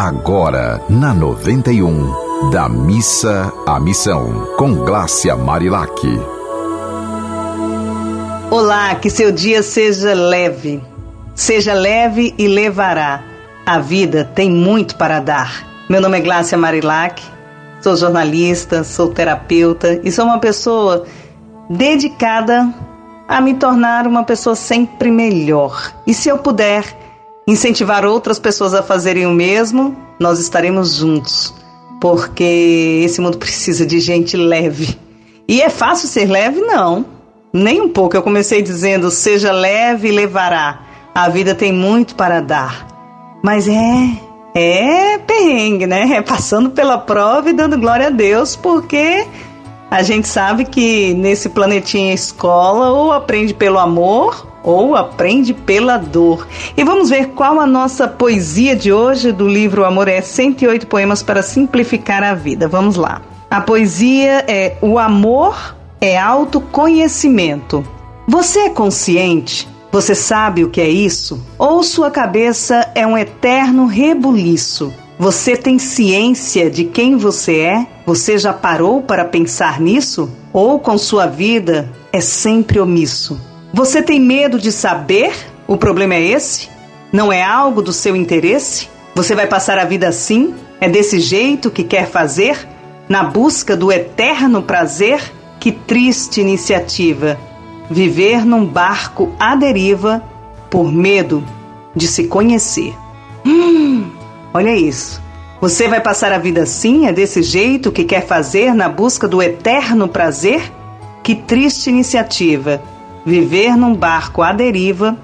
agora na 91, da missa à missão, com Glácia Marilac. Olá, que seu dia seja leve. Seja leve e levará. A vida tem muito para dar. Meu nome é Glácia Marilac, sou jornalista, sou terapeuta e sou uma pessoa dedicada a me tornar uma pessoa sempre melhor. E se eu puder incentivar outras pessoas a fazerem o mesmo, nós estaremos juntos, porque esse mundo precisa de gente leve. E é fácil ser leve? Não, nem um pouco. Eu comecei dizendo: seja leve e levará. A vida tem muito para dar. Mas é, é perrengue, né? É passando pela prova e dando glória a Deus, porque a gente sabe que nesse planetinha escola ou aprende pelo amor ou aprende pela dor. E vamos ver qual a nossa poesia de hoje do livro Amor é 108 poemas para simplificar a vida. Vamos lá. A poesia é O amor é autoconhecimento. Você é consciente? Você sabe o que é isso? Ou sua cabeça é um eterno rebuliço? Você tem ciência de quem você é? Você já parou para pensar nisso? Ou com sua vida é sempre omisso? Você tem medo de saber? O problema é esse? Não é algo do seu interesse? Você vai passar a vida assim? É desse jeito que quer fazer? Na busca do eterno prazer? Que triste iniciativa! Viver num barco à deriva por medo de se conhecer. Hum, olha isso. Você vai passar a vida assim? É desse jeito que quer fazer na busca do eterno prazer? Que triste iniciativa! Viver num barco à deriva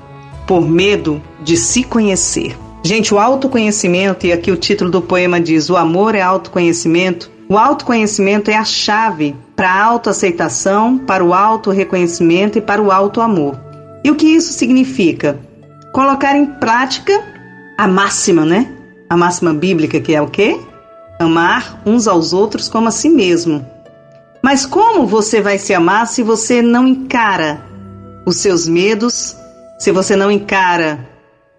por medo de se conhecer. Gente, o autoconhecimento, e aqui o título do poema diz: O amor é autoconhecimento. O autoconhecimento é a chave para a autoaceitação, para o autorreconhecimento e para o autoamor. E o que isso significa? Colocar em prática a máxima, né? A máxima bíblica que é o quê? Amar uns aos outros como a si mesmo. Mas como você vai se amar se você não encara os seus medos, se você não encara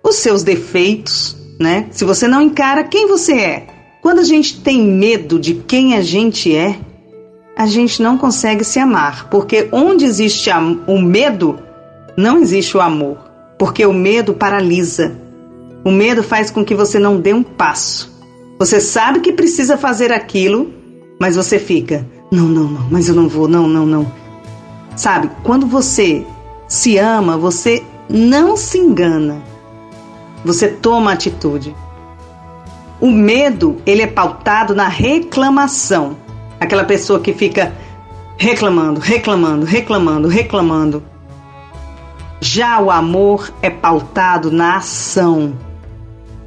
os seus defeitos, né? Se você não encara quem você é. Quando a gente tem medo de quem a gente é, a gente não consegue se amar, porque onde existe o medo, não existe o amor, porque o medo paralisa. O medo faz com que você não dê um passo. Você sabe que precisa fazer aquilo, mas você fica, não, não, não, mas eu não vou, não, não, não. Sabe, quando você se ama, você não se engana. Você toma atitude. O medo, ele é pautado na reclamação. Aquela pessoa que fica reclamando, reclamando, reclamando, reclamando. Já o amor é pautado na ação.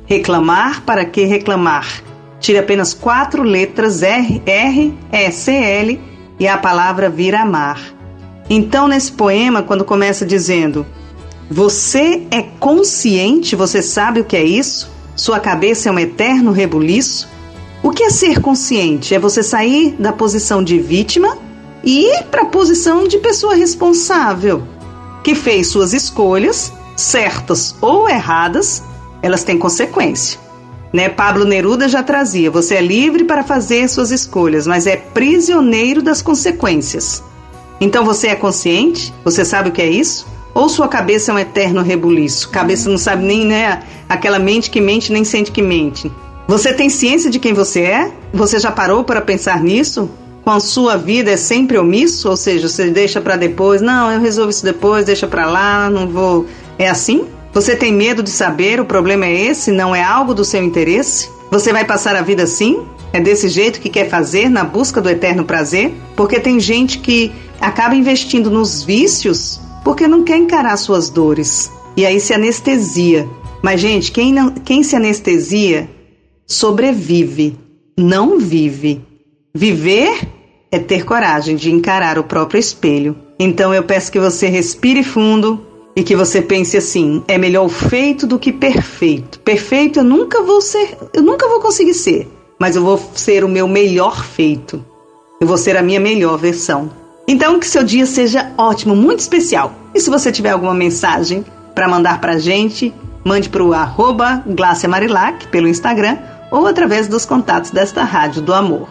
Reclamar para que reclamar? Tire apenas quatro letras R, R, E, C, L e a palavra vira amar. Então, nesse poema, quando começa dizendo: Você é consciente, você sabe o que é isso? Sua cabeça é um eterno rebuliço? O que é ser consciente? É você sair da posição de vítima e ir para a posição de pessoa responsável, que fez suas escolhas, certas ou erradas, elas têm consequência. Né? Pablo Neruda já trazia: você é livre para fazer suas escolhas, mas é prisioneiro das consequências. Então você é consciente? Você sabe o que é isso? Ou sua cabeça é um eterno rebuliço? Cabeça não sabe nem, né? Aquela mente que mente nem sente que mente. Você tem ciência de quem você é? Você já parou para pensar nisso? Com a sua vida é sempre omisso? Ou seja, você deixa para depois, não, eu resolvo isso depois, deixa para lá, não vou. É assim? Você tem medo de saber o problema é esse, não é algo do seu interesse? Você vai passar a vida assim? É desse jeito que quer fazer na busca do eterno prazer? Porque tem gente que acaba investindo nos vícios porque não quer encarar suas dores. E aí se anestesia. Mas, gente, quem, não, quem se anestesia sobrevive, não vive. Viver é ter coragem de encarar o próprio espelho. Então eu peço que você respire fundo e que você pense assim: é melhor feito do que perfeito. Perfeito eu nunca vou ser, eu nunca vou conseguir ser, mas eu vou ser o meu melhor feito. Eu vou ser a minha melhor versão. Então, que seu dia seja ótimo, muito especial. E se você tiver alguma mensagem para mandar para a gente, mande para o arroba Marilac pelo Instagram ou através dos contatos desta Rádio do Amor.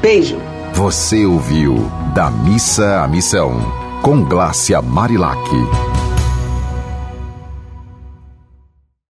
Beijo! Você ouviu Da Missa à Missão, com Glácia Marilac.